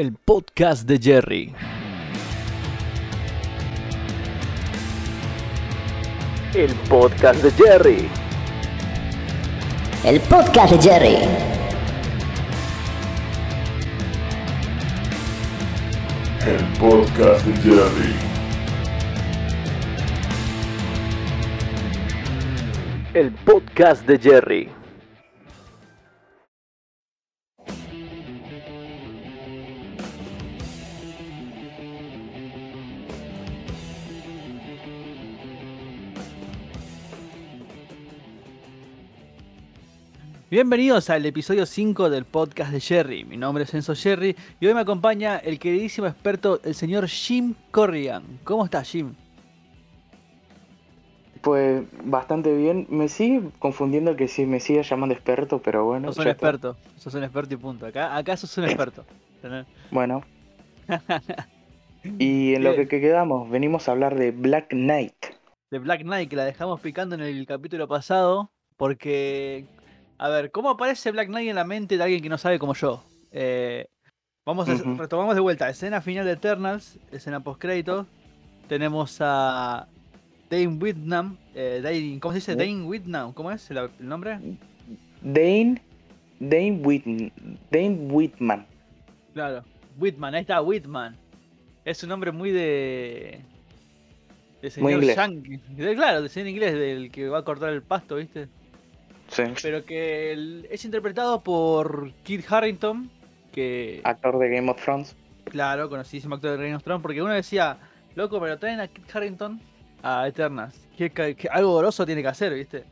El podcast de Jerry. El podcast de Jerry. El podcast de Jerry. El podcast de Jerry. El podcast de Jerry. Bienvenidos al episodio 5 del podcast de Jerry. Mi nombre es Enzo Jerry y hoy me acompaña el queridísimo experto, el señor Jim Corrigan. ¿Cómo estás, Jim? Pues bastante bien. Me sigue confundiendo que si me sigue llamando experto, pero bueno. Sos un experto, sos un experto y punto. Acá, acá sos un experto. Bueno. Y en lo que quedamos, venimos a hablar de Black Knight. de Black Knight, que la dejamos picando en el capítulo pasado, porque, a ver, ¿cómo aparece Black Knight en la mente de alguien que no sabe como yo? Eh, vamos a, retomamos de vuelta, escena final de Eternals, escena post créditos, tenemos a Dane Whitman, eh, Dane- ¿cómo se dice? Dane Whitman, ¿cómo es el, el nombre? Dane. Dane Whitman. Dane Whitman. Claro, Whitman, ahí está, Whitman. Es un nombre muy de... De señor inglés. yankee. De- claro, de señor inglés, del que va a cortar el pasto, ¿viste? Sí. Pero que el- es interpretado por Kit Harrington, que, Actor de Game of Thrones. claro, conocidísimo actor de Game of Thrones, porque uno decía, loco, pero traen a Kit Harrington a Eternas. ¿Qué, ca- qué- algo goroso tiene que hacer, ¿viste?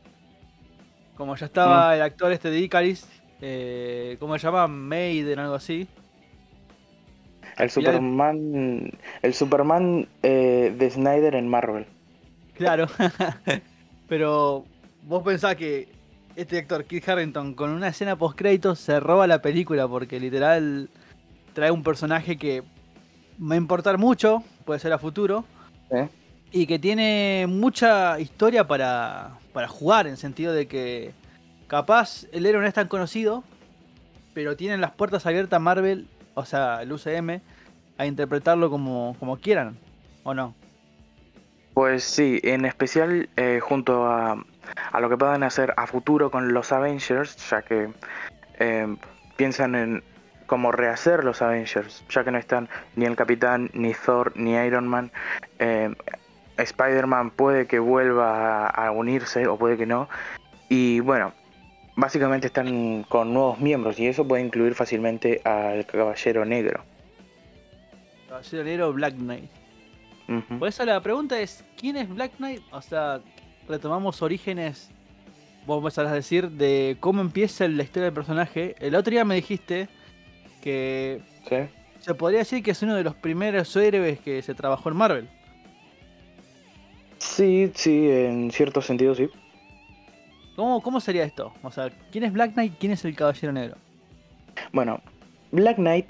Como ya estaba el actor este de Icaris, eh, ¿cómo se llama? Maiden, algo así. El Superman. El Superman eh, de Snyder en Marvel. Claro. pero vos pensás que este actor, Kit Harrington, con una escena post créditos se roba la película porque literal trae un personaje que va a importar mucho, puede ser a futuro, ¿eh? y que tiene mucha historia para, para jugar, en sentido de que capaz el héroe no es tan conocido, pero tienen las puertas abiertas Marvel, o sea, el UCM, a interpretarlo como, como quieran, ¿o no? Pues sí, en especial eh, junto a, a lo que puedan hacer a futuro con los Avengers, ya que eh, piensan en cómo rehacer los Avengers, ya que no están ni el Capitán, ni Thor, ni Iron Man. Eh, Spider-Man puede que vuelva a, unirse o puede que no. Y bueno, básicamente están con nuevos miembros y eso puede incluir fácilmente al Caballero Negro. Caballero Negro Black Knight. Por eso la pregunta es, ¿quién es Black Knight? O sea, retomamos orígenes, vos vas a decir, de cómo empieza la historia del personaje. El otro día me dijiste que ¿Sí? se podría decir que es uno de los primeros héroes que se trabajó en Marvel. sí, sí, en cierto sentido sí. ¿Cómo, ¿Cómo sería esto? O sea, ¿quién es Black Knight? ¿Quién es el Caballero Negro? Bueno, Black Knight,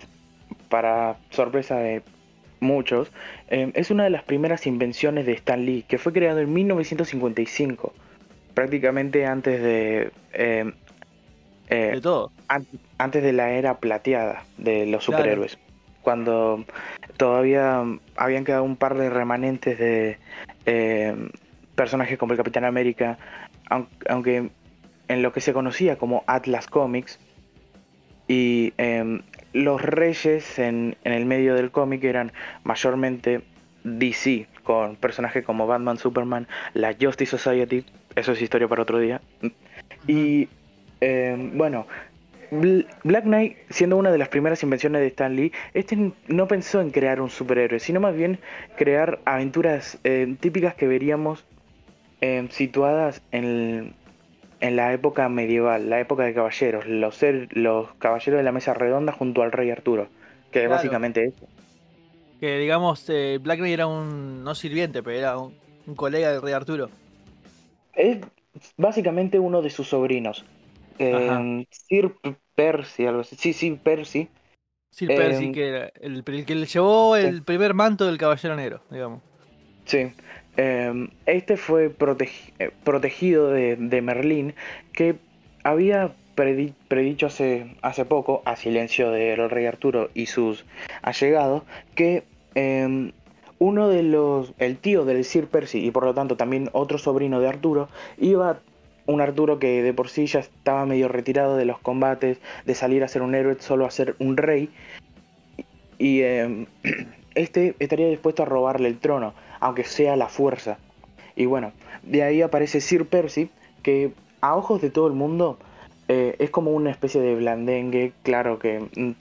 para sorpresa de muchos, eh, es una de las primeras invenciones de Stan Lee, que fue creado en 1955, prácticamente antes de, eh, eh, De todo. an- antes de la era plateada de los Claro. superhéroes, cuando todavía habían quedado un par de remanentes de eh, personajes como el Capitán América, aun- aunque en lo que se conocía como Atlas Comics, y em, los reyes en, en el medio del cómic eran mayormente DC, con personajes como Batman, Superman, la Justice Society, eso es historia para otro día. Y em, bueno, Bl- Black Knight, siendo una de las primeras invenciones de Stan Lee, este no pensó en crear un superhéroe, sino más bien crear aventuras eh, típicas que veríamos em, situadas en, en la época medieval, la época de caballeros, los, ser- los caballeros de la mesa redonda junto al rey Arturo, que Claro. básicamente es Que digamos, eh, Black Knight era un, no sirviente, pero era un, un colega del rey Arturo. Es básicamente uno de sus sobrinos. Eh, Sir Percy, algo así. Sí, sí, Percy. Sir Em, Percy, que era el, el que le llevó el primer manto del Caballero Negro, digamos. Sí. Eh, este fue eh, protegido de, Merlín, que había predi- predicho hace, poco, a silencio del rey Arturo y sus allegados, que eh, uno de los, el tío del Sir Percy y por lo tanto también otro sobrino de Arturo, iba un Arturo que de por sí ya estaba medio retirado de los combates, de salir a ser un héroe, solo a ser un rey, y eh, este estaría dispuesto a robarle el trono, aunque sea la fuerza. Y bueno, de ahí aparece Sir Percy, que a ojos de todo el mundo eh, es como una especie de blandengue, claro que mm,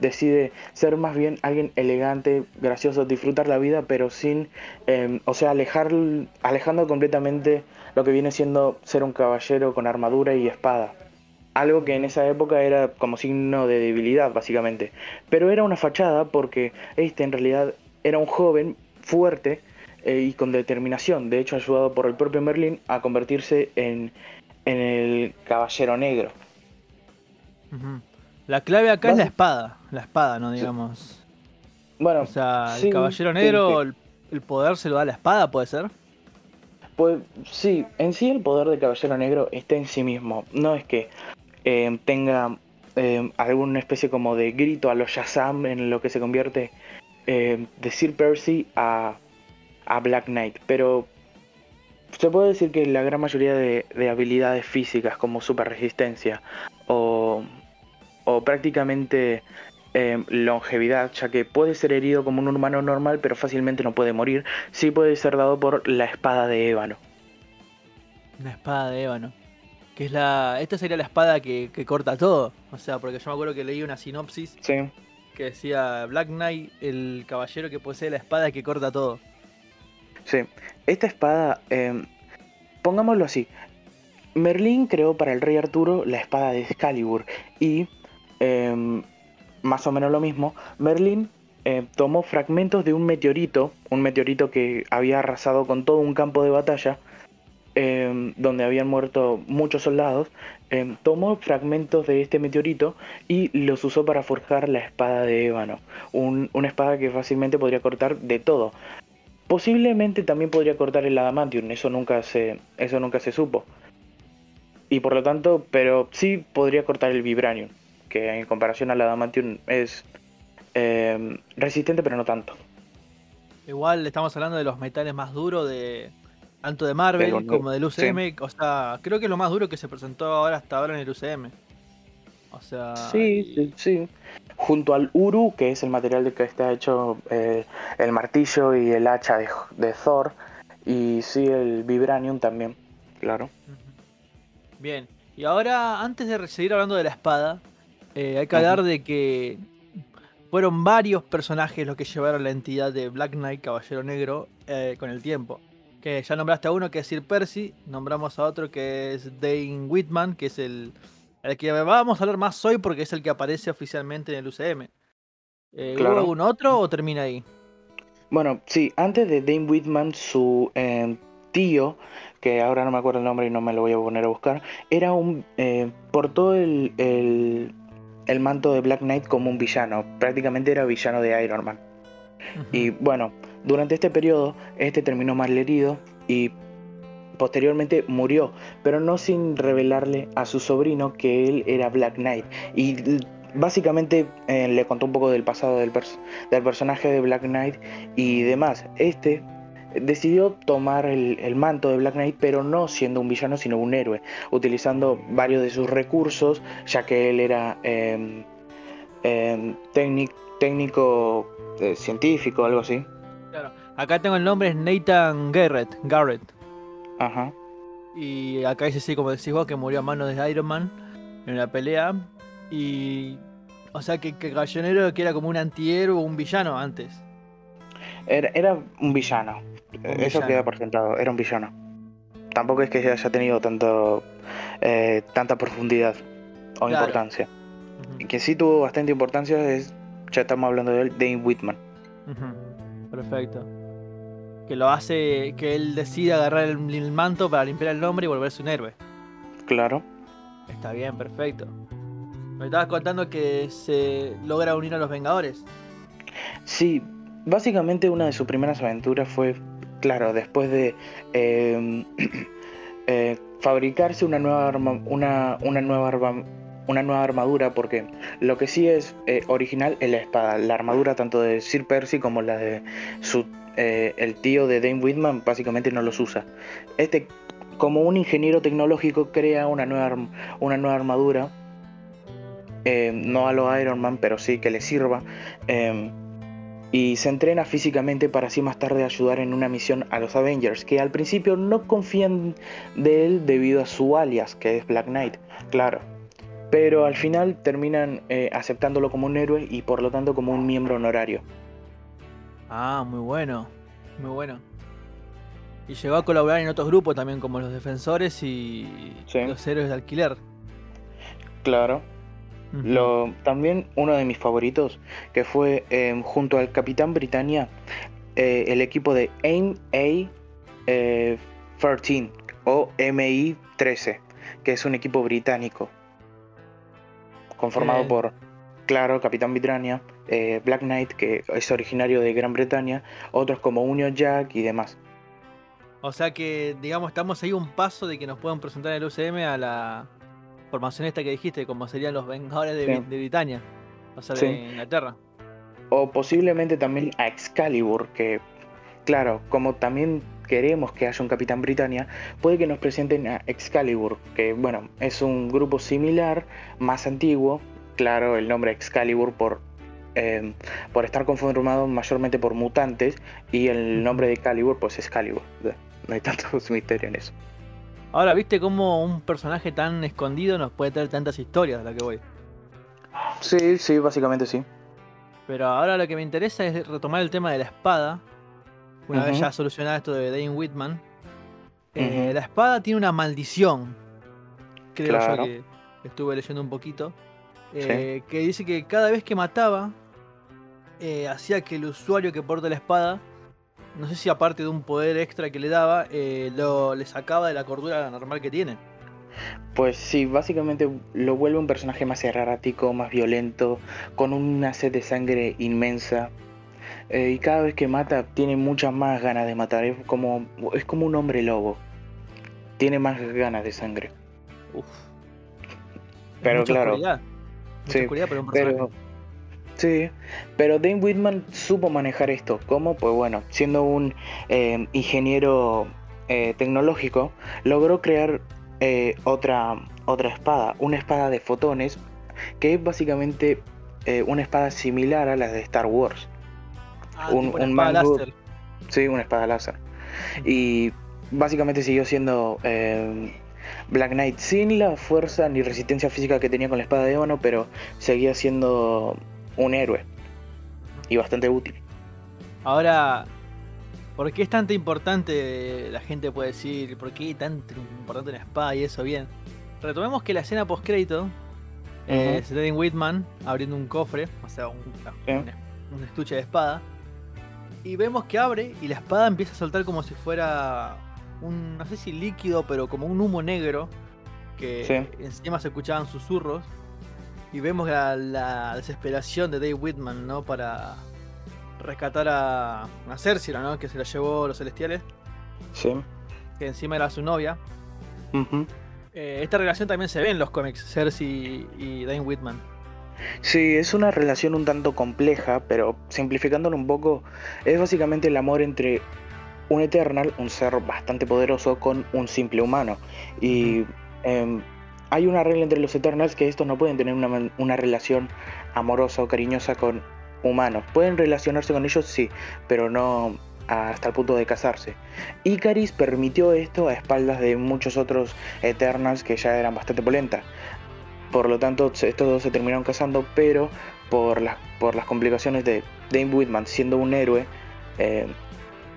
decide ser más bien alguien elegante, gracioso, disfrutar la vida, pero sin, eh, o sea, alejar, alejando completamente lo que viene siendo ser un caballero con armadura y espada. Algo que en esa época era como signo de debilidad, básicamente. Pero era una fachada porque este en realidad era un joven fuerte eh, y con determinación. De hecho, ayudado por el propio Merlin a convertirse en, en el caballero negro. La clave acá es la espada, la espada, no digamos. Bueno, O sea, sí, el caballero negro, sí. el poder se lo da la espada, ¿puede ser? Pues sí, en sí el poder del Caballero Negro está en sí mismo. No es que eh, tenga eh, alguna especie como de grito a los Shazam en lo que se convierte eh, de Sir Percy a, a Black Knight. Pero se puede decir que la gran mayoría de, de habilidades físicas como super resistencia o, o prácticamente longevidad, ya que puede ser herido como un humano normal, pero fácilmente no puede morir, sí puede ser dado por la espada de ébano. Una espada de ébano. Que es la. Esta sería la espada que, que corta todo. O sea, porque yo me acuerdo que leí una sinopsis Sí, que decía Black Knight, el caballero que posee la espada que corta todo. sí. Esta espada, eh, pongámoslo así, Merlín creó para el rey Arturo la espada de Excalibur y eh, más o menos lo mismo, Merlín eh, tomó fragmentos de un meteorito, un meteorito que había arrasado con todo un campo de batalla, eh, donde habían muerto muchos soldados, eh, tomó fragmentos de este meteorito y los usó para forjar la espada de ébano, un- una espada que fácilmente podría cortar de todo. Posiblemente también podría cortar el adamantium, eso nunca se, eso nunca se supo. Y por lo tanto, pero sí podría cortar el vibranium, que en comparación al adamantium es eh, resistente pero no tanto. Igual estamos hablando de los metales más duros de. Tanto de Marvel De como del UCM. O sea, creo que es lo más duro que se presentó ahora hasta ahora en el UCM. O sea. Sí, sí, sí. Junto al Uru, que es el material de que está hecho eh, el martillo y el hacha de, de Thor, y sí el vibranium también, claro. Bien, y ahora antes de seguir hablando de la espada, eh, hay que hablar de que fueron varios personajes los que llevaron la entidad de Black Knight, Caballero Negro, eh, con el tiempo. Que ya nombraste a uno que es Sir Percy, nombramos a otro que es Dane Whitman, que es el, el que vamos a hablar más hoy porque es el que aparece oficialmente en el UCM. Eh, ¿Hubo Claro. algún otro o termina ahí? Bueno, sí, antes de Dane Whitman, su eh, tío, que ahora no me acuerdo el nombre y no me lo voy a poner a buscar, era un. Eh, portó el, el, el manto de Black Knight como un villano, prácticamente era villano de Iron Man. Y bueno, durante este periodo, este terminó mal herido y posteriormente murió, pero no sin revelarle a su sobrino que él era Black Knight. Y básicamente eh, le contó un poco del pasado del, pers- del personaje de Black Knight y demás. Este decidió tomar el, manto de Black Knight, pero no siendo un villano, sino un héroe, utilizando varios de sus recursos, ya que él era em, em, técnic- técnico eh, científico, algo así. Claro. Acá tengo el nombre, es Nathan Garrett. Garrett. Ajá. Y acá dice sí, como decís vos, que murió a manos de Iron Man en una pelea. Y. O sea que, que Gallonero que era como un antihéroe o un villano antes. Era, era un villano. Eso villano. queda por sentado, era un villano. Tampoco es que haya tenido tanto eh, tanta profundidad o Claro. importancia. Y que sí tuvo bastante importancia es, ya estamos hablando de él, Dane Whitman. ujú. Perfecto. Que lo hace. Que él decide agarrar el, el manto para limpiar el nombre y volverse un héroe. Claro. Está bien, perfecto. Me estabas contando que se logra unir a los Vengadores. Sí, básicamente una de sus primeras aventuras fue, claro, después de eh, eh, fabricarse una nueva arma, una, una nueva arma, una nueva armadura, porque lo que sí es eh, original es la espada. La armadura tanto de Sir Percy como la de su, eh, el tío de Dane Whitman básicamente no los usa. Este, como un ingeniero tecnológico, crea una nueva, una nueva armadura. eh, no a lo Iron Man, pero sí que le sirva. eh, y se entrena físicamente para así más tarde ayudar en una misión a los Avengers, que al principio no confían de él debido a su alias, que es Black Knight, claro. Pero al final terminan eh, aceptándolo como un héroe y por lo tanto como un miembro honorario. Ah, muy bueno. Muy bueno. Y llegó a colaborar en otros grupos también, como los defensores y Sí. los héroes de alquiler. Claro. Lo, también uno de mis favoritos, que fue eh, junto al Capitán Britannia, eh, el equipo de AIM-A eh, 13 o MI-13, que es un equipo británico, conformado por, claro, Capitán Britannia, eh, Black Knight, que es originario de Gran Bretaña, otros como Union Jack y demás. O sea que, digamos, estamos ahí un paso de que nos puedan presentar el UCM a la formación esta que dijiste, como serían los Vengadores de, Sí. De Britania. O sea, Sí. de Inglaterra. O posiblemente también a Excalibur, que claro, como también queremos que haya un Capitán Britannia, puede que nos presenten a Excalibur, que bueno, es un grupo similar, más antiguo, claro, el nombre Excalibur por, eh, por estar conformado mayormente por mutantes, y el nombre de Calibur pues es Calibur. No hay tanto misterio en eso. Ahora, ¿viste cómo un personaje tan escondido nos puede traer tantas historias a la que voy? Sí, sí, básicamente sí. Pero ahora lo que me interesa es retomar el tema de la espada. Una vez ya solucionado esto de Dane Whitman. Eh. La espada tiene una maldición. Creo Claro. yo que estuve leyendo un poquito. eh, Que dice que cada vez que mataba, eh, hacía que el usuario que porta la espada, no sé si aparte de un poder extra que le daba, lo, le sacaba de la cordura normal que tiene. Pues sí, básicamente lo vuelve un personaje más errático, más violento, con una sed de sangre inmensa. Eh, y cada vez que mata tiene muchas más ganas de matar. Es como, es como un hombre lobo. Tiene más ganas de sangre. Uf. Pero Mucha claro, oscuridad. Mucha sí, oscuridad, pero un. Pero, sí, pero Dane Whitman supo manejar esto. ¿Cómo? Pues bueno, siendo un eh, ingeniero eh, tecnológico, logró crear eh, otra, otra espada, una espada de fotones, que es básicamente eh, una espada similar a la de Star Wars. Ah, un- un mango- láser. Sí, una espada láser. Y básicamente siguió siendo eh, Black Knight sin la fuerza ni resistencia física que tenía con la espada de ébano, pero seguía siendo un héroe y bastante útil. Ahora, ¿por qué es tanto importante? La gente puede decir, ¿por qué tanto importante una espada y eso? Bien. Retomemos que la escena post crédito eh, es Whitman abriendo un cofre, o sea, un, un- un estuche de espada. Y vemos que abre y la espada empieza a soltar como si fuera un, no sé si líquido, pero como un humo negro. Que Sí. encima se escuchaban susurros. Y vemos la, la desesperación de Dave Whitman, ¿no? Para rescatar a, a Cersei, ¿no? Que se la llevó los celestiales. Sí. Que encima era su novia. Eh, esta relación también se ve en los cómics, Cersei y Dane Whitman. Sí, es una relación un tanto compleja, pero simplificándolo un poco, es básicamente el amor entre un Eternal, un ser bastante poderoso, con un simple humano. Y em, hay una regla entre los Eternals que estos no pueden tener una, una relación amorosa o cariñosa con humanos. Pueden relacionarse con ellos, sí, pero no hasta el punto de casarse. Icaris permitió esto a espaldas de muchos otros Eternals que ya eran bastante polentas. Por lo tanto, estos dos se terminaron casando, pero por las, por las complicaciones de Dane Whitman siendo un héroe eh,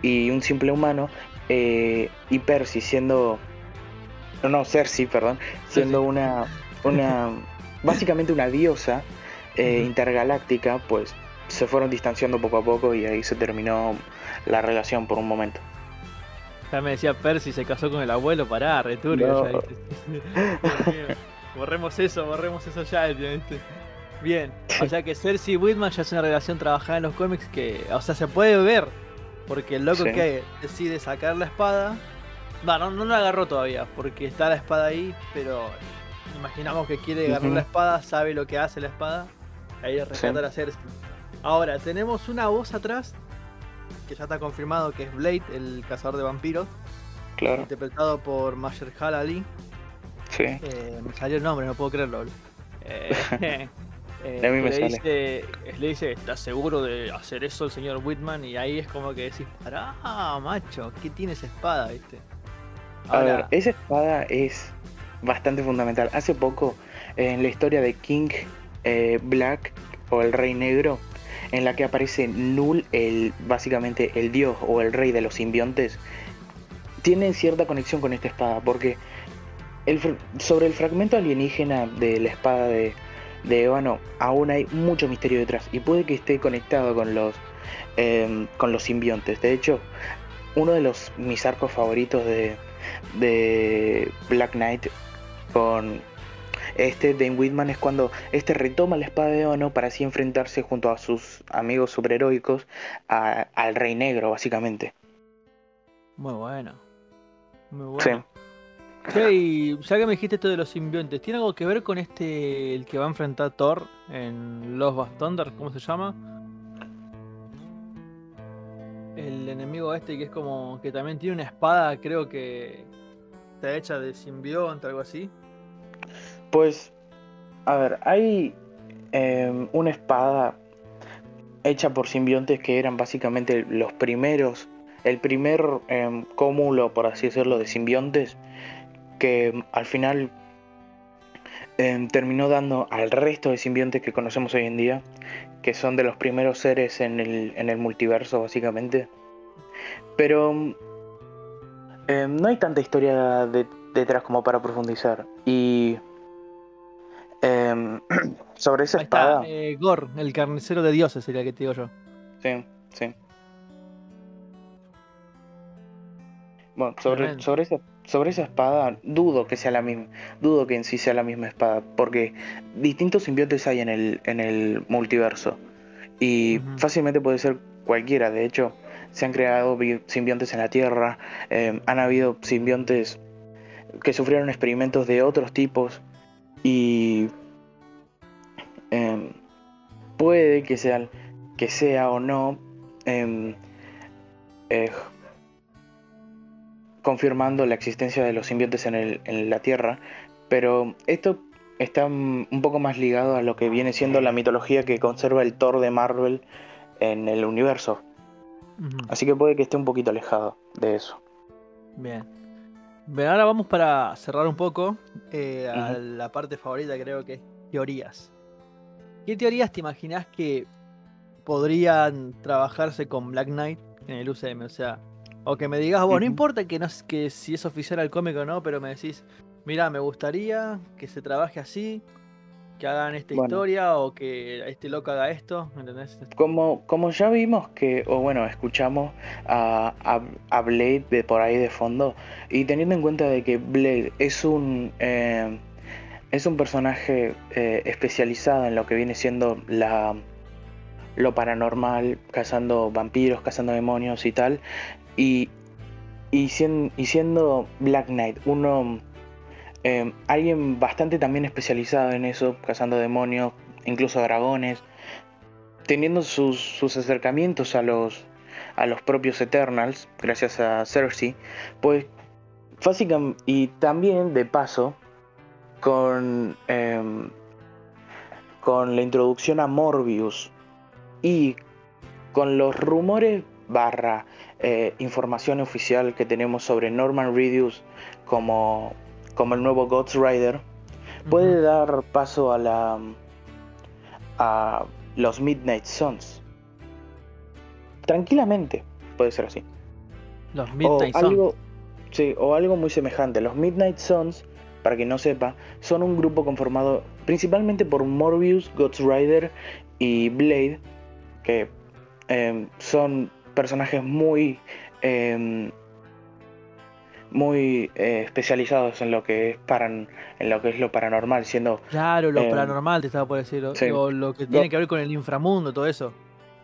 y un simple humano, eh, y Percy siendo. No, no, Cersei, perdón, siendo una. una básicamente una diosa eh, intergaláctica, pues se fueron distanciando poco a poco y ahí se terminó la relación por un momento. Ya me decía Percy se casó con el abuelo, pará, returbio. No. borremos eso, borremos eso ya, ¿viste? Bien, o sea que Cersei y Whitman ya es una relación trabajada en los cómics que, o sea, se puede ver. Porque el loco Sí. que decide sacar la espada. No, no, no la agarró todavía, porque está la espada ahí, pero Imaginamos que quiere agarrar Ujú. la espada, sabe lo que hace la espada. Ahí es rescatar a Cersei. Ahora, tenemos una voz atrás, que ya está confirmado que es Blade, el cazador de vampiros, Claro, interpretado por Mahershala Ali. Sí. Eh, me salió el nombre, no puedo creerlo. Eh, eh, A mí me le sale. Dice, le dice, ¿estás seguro de hacer eso el señor Whitman? Y ahí es como que decís, pará, macho, ¿qué tiene esa espada, viste? A ver, esa espada es bastante fundamental. Hace poco, en la historia de King eh, Black o el Rey Negro, en la que aparece Null, el, básicamente el dios o el rey de los simbiontes, tienen cierta conexión con esta espada, porque el, sobre el fragmento alienígena de la espada de, de ébano aún hay mucho misterio detrás y puede que esté conectado con los, em, con los simbiontes. De hecho, uno de los mis arcos favoritos de, de Black Knight con este Dane Whitman es cuando este retoma la espada de Ono para así enfrentarse junto a sus amigos superheroicos a- al Rey Negro, básicamente. muy bueno. Muy Sí. Che, y ya que me dijiste esto de los simbiontes, ¿tiene algo que ver con este, el que va a enfrentar Thor en Los Thunder? ¿Cómo se llama? El enemigo este que es como, que también tiene una espada, creo que está hecha de simbionte, algo así. Pues, a ver, hay em, una espada hecha por simbiontes que eran básicamente los primeros, el primer em, cúmulo, por así decirlo, de simbiontes que al final em, terminó dando al resto de simbiontes que conocemos hoy en día, que son de los primeros seres en el, en el multiverso, básicamente. Pero em, no hay tanta historia de- detrás como para profundizar. Y em, sobre esa Ahí espada, está, eh, Gor, el carnicero de dioses sería que te digo yo. sí, sí. Bueno, sobre, sobre, esa, sobre esa espada, dudo que sea la misma, dudo que en sí sea la misma espada, porque distintos simbiontes hay en el, en el multiverso. Y fácilmente puede ser cualquiera, de hecho, se han creado bi- simbiontes en la Tierra, eh, han habido simbiontes que sufrieron experimentos de otros tipos y em, puede que sea, que sea o no em, eh, confirmando la existencia de los simbiontes en, el- en la Tierra, pero esto está un poco más ligado a lo que viene siendo la mitología que conserva el Thor de Marvel en el universo, así que puede que esté un poquito alejado de eso. Bien. Bien, ahora vamos para cerrar un poco eh, a la parte favorita, creo que es teorías. ¿Qué teorías te imaginas que podrían trabajarse con Black Knight en el UCM? O sea, o que me digas, bueno, no importa que, no, que si es oficial el cómic o no, pero me decís, mira, me gustaría que se trabaje así, que hagan esta Bueno. historia o que este loco haga esto, ¿me entendés? Como, como ya vimos que, o bueno, escuchamos a, a, a Blade de por ahí de fondo, y teniendo en cuenta de que Blade es un eh, es un personaje eh, especializado en lo que viene siendo la lo paranormal, cazando vampiros, cazando demonios y tal, y, y, sien- y siendo Black Knight uno eh, alguien bastante también especializado en eso, cazando demonios, incluso dragones, teniendo sus, sus acercamientos a los, a los propios Eternals, gracias a Cersei, pues básicamente, y también de paso, con, em, con la introducción a Morbius y con los rumores barra eh, información oficial que tenemos sobre Norman Reedus como, como el nuevo Ghost Rider, puede dar paso a la a los Midnight Suns. Tranquilamente, puede ser así. Los O Midnight Suns. algo, sí, o algo muy semejante. Los Midnight Suns, para quien no sepa, son un grupo conformado principalmente por Morbius, Ghost Rider y Blade, que em, son personajes muy em, muy eh, especializados en lo que es paran, en lo que es lo paranormal, siendo Claro, lo Eh, paranormal te estaba por decir. o- sí. O lo que tiene que ver con el inframundo, todo eso.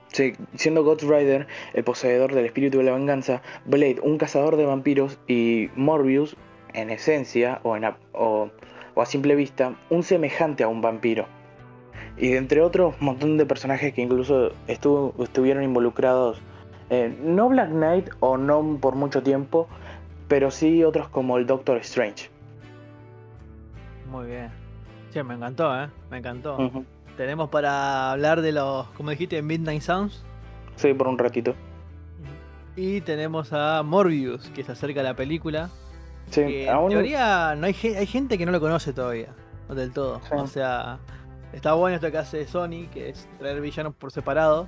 Sí, siendo Ghost Rider el poseedor del espíritu de la venganza, Blade un cazador de vampiros y Morbius, en esencia, o, en, ap- o o a simple vista, un semejante a un vampiro. Y entre otros, un montón de personajes que incluso estuvo, estuvieron involucrados, eh, no Black Knight o no por mucho tiempo, pero sí otros como el Doctor Strange. Muy bien. Sí, me encantó, ¿eh? Me encantó. Tenemos para hablar de los, como dijiste, Midnight Sounds. Sí, por un ratito. Y tenemos a Morbius, que se acerca a la película. Sí, que en aún- teoría no hay, hay gente que no lo conoce todavía. No del todo. Sí. O sea, está bueno esto que hace Sony, que es traer villanos por separado.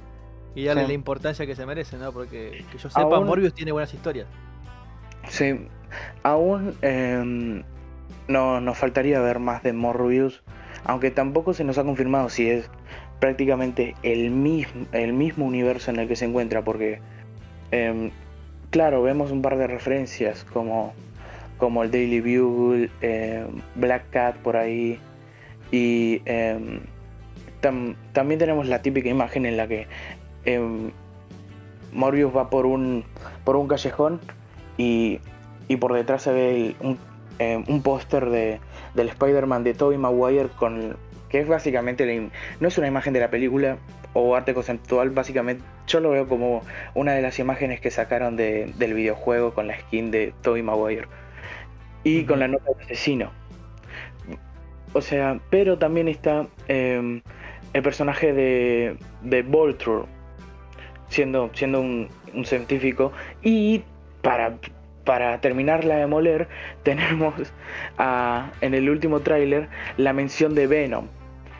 Y darle Sí. la importancia que se merece, ¿no? Porque que yo sepa, Aún- Morbius tiene buenas historias. Sí, aún em, no, nos faltaría ver más de Morbius, aunque tampoco se nos ha confirmado si es prácticamente el mismo, el mismo universo en el que se encuentra, porque em, claro, vemos un par de referencias como, como el Daily Bugle, em, Black Cat por ahí, y tam- también tenemos la típica imagen en la que em, Morbius va por un, por un callejón y, y por detrás se ve el- un, eh, un póster de, del Spider-Man de Tobey Maguire con que es básicamente la no es una imagen de la película o arte conceptual básicamente yo lo veo como una de las imágenes que sacaron de- del videojuego con la skin de Tobey Maguire y con la nota de asesino. O sea pero también está eh, el personaje de, de Voltron siendo, siendo un, un científico y para, para terminarla de moler tenemos a- en el último tráiler la mención de Venom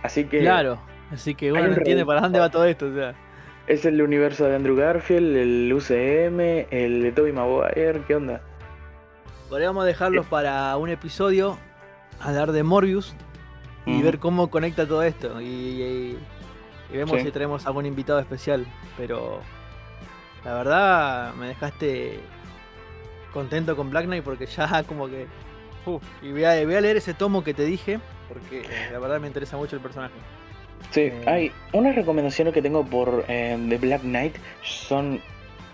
así que Claro. Así que uno no entiende para dónde va todo esto. O sea. es el universo de Andrew Garfield el UCM el de Tobey Maguire qué onda Podríamos dejarlos para un episodio, hablar de Morbius y ver cómo conecta todo esto. Y, y- y vemos Sí. si traemos algún invitado especial. Pero la verdad me dejaste contento con Black Knight porque ya como que... uf, y voy a, voy a leer ese tomo que te dije porque eh, la verdad me interesa mucho el personaje. Sí, Eh. hay unas recomendaciones que tengo por eh, The Black Knight son,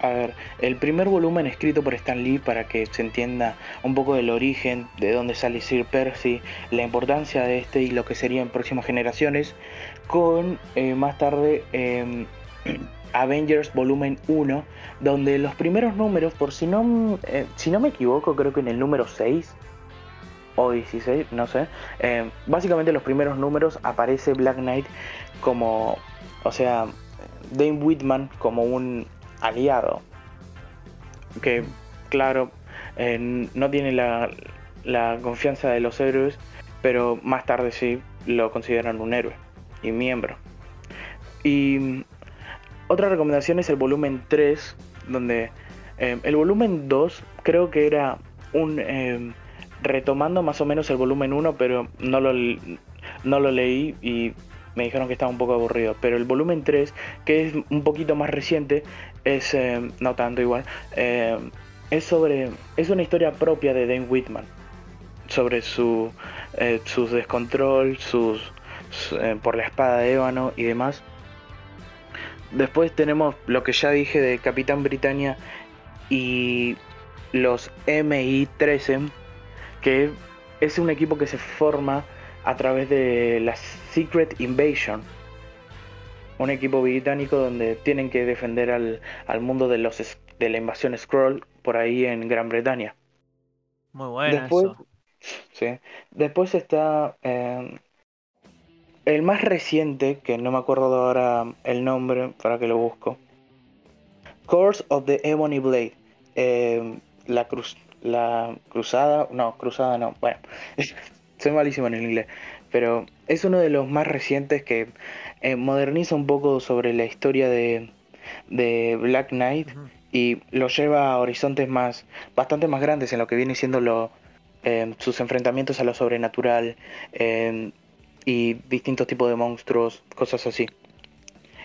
a ver, el primer volumen escrito por Stan Lee para que se entienda un poco del origen, de dónde sale Sir Percy, la importancia de este y lo que sería en próximas generaciones, con eh, más tarde eh, Avengers volumen 1, donde los primeros números, por si no, eh, si no me equivoco, creo que en el número 6 o 16, no sé. eh, básicamente los primeros números aparece Black Knight como, o sea, Dane Whitman como un aliado. Que, claro, eh, no tiene la, la confianza de los héroes, pero más tarde sí lo consideran un héroe y miembro. Y mm, otra recomendación es el volumen 3, donde eh, el volumen 2 creo que era un... eh, retomando más o menos el volumen 1, pero no lo, no lo leí y me dijeron que estaba un poco aburrido. Pero el volumen 3, que es un poquito más reciente, es, eh, no tanto igual, es sobre, es una historia propia de Dane Whitman, sobre su, eh, su descontrol, sus, su- eh, por la espada de ébano y demás. Después tenemos lo que ya dije de Capitán Britannia y los MI-13, que es un equipo que se forma a través de la Secret Invasion. Un equipo británico donde tienen que defender al, al mundo de, los, es- de la invasión Skrull por ahí en Gran Bretaña. Muy bueno Después, eso. sí. Después está eh, el más reciente, que no me acuerdo ahora el nombre, para que lo busco. Course of the Ebony Blade. Eh, la cruz, la cruzada, no, cruzada no, bueno, soy malísimo en el inglés, pero es uno de los más recientes que eh, moderniza un poco sobre la historia de, de Black Knight y lo lleva a horizontes más bastante más grandes en lo que viene siendo lo, eh, sus enfrentamientos a lo sobrenatural eh, y distintos tipos de monstruos, cosas así.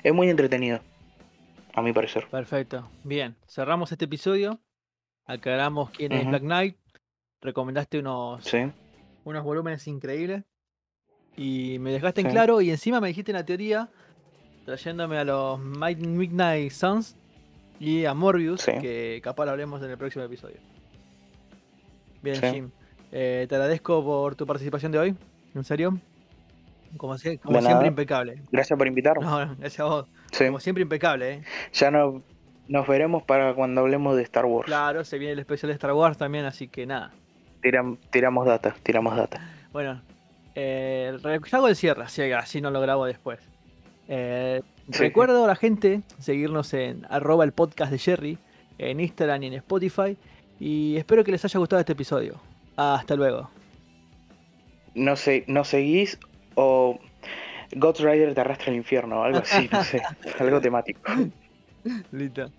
Es muy entretenido, a mi parecer. Perfecto. Bien, cerramos este episodio. Aclaramos quién es. Black Knight. Recomendaste unos, Sí, unos volúmenes increíbles. Y me dejaste en claro y encima me dijiste una teoría trayéndome a los Midnight Suns y a Morbius, Sí. que capaz lo hablemos en el próximo episodio. Bien. Jim. Eh, te agradezco por tu participación de hoy. En serio. Como, siempre, impecable. Gracias por invitarme. No, no, gracias a vos. Sí. Como siempre, impecable, ¿eh? Ya no, nos veremos para cuando hablemos de Star Wars. Claro, se viene el especial de Star Wars también, así que nada. Tiram- tiramos data, tiramos data. Bueno, eh, ya hago el cierre, así, así no lo grabo después. Eh, Sí. Recuerdo a la gente seguirnos en arroba el podcast de Jerry, en Instagram y en Spotify. Y espero que les haya gustado este episodio. Hasta luego. No sé, no seguís o Ghost Rider te arrastra al infierno o algo así, no sé. algo temático. Listo.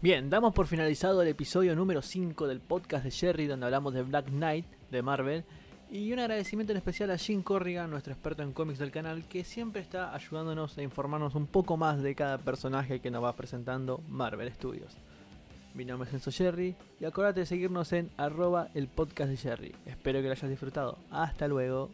Bien, damos por finalizado el episodio número 5 del podcast de Jerry, donde hablamos de Black Knight de Marvel. Y un agradecimiento en especial a Jim Corrigan, nuestro experto en cómics del canal, que siempre está ayudándonos a informarnos un poco más de cada personaje que nos va presentando Marvel Studios. Mi nombre es Enzo Jerry y acordate de seguirnos en arroba el podcast de Jerry. Espero que lo hayas disfrutado. Hasta luego.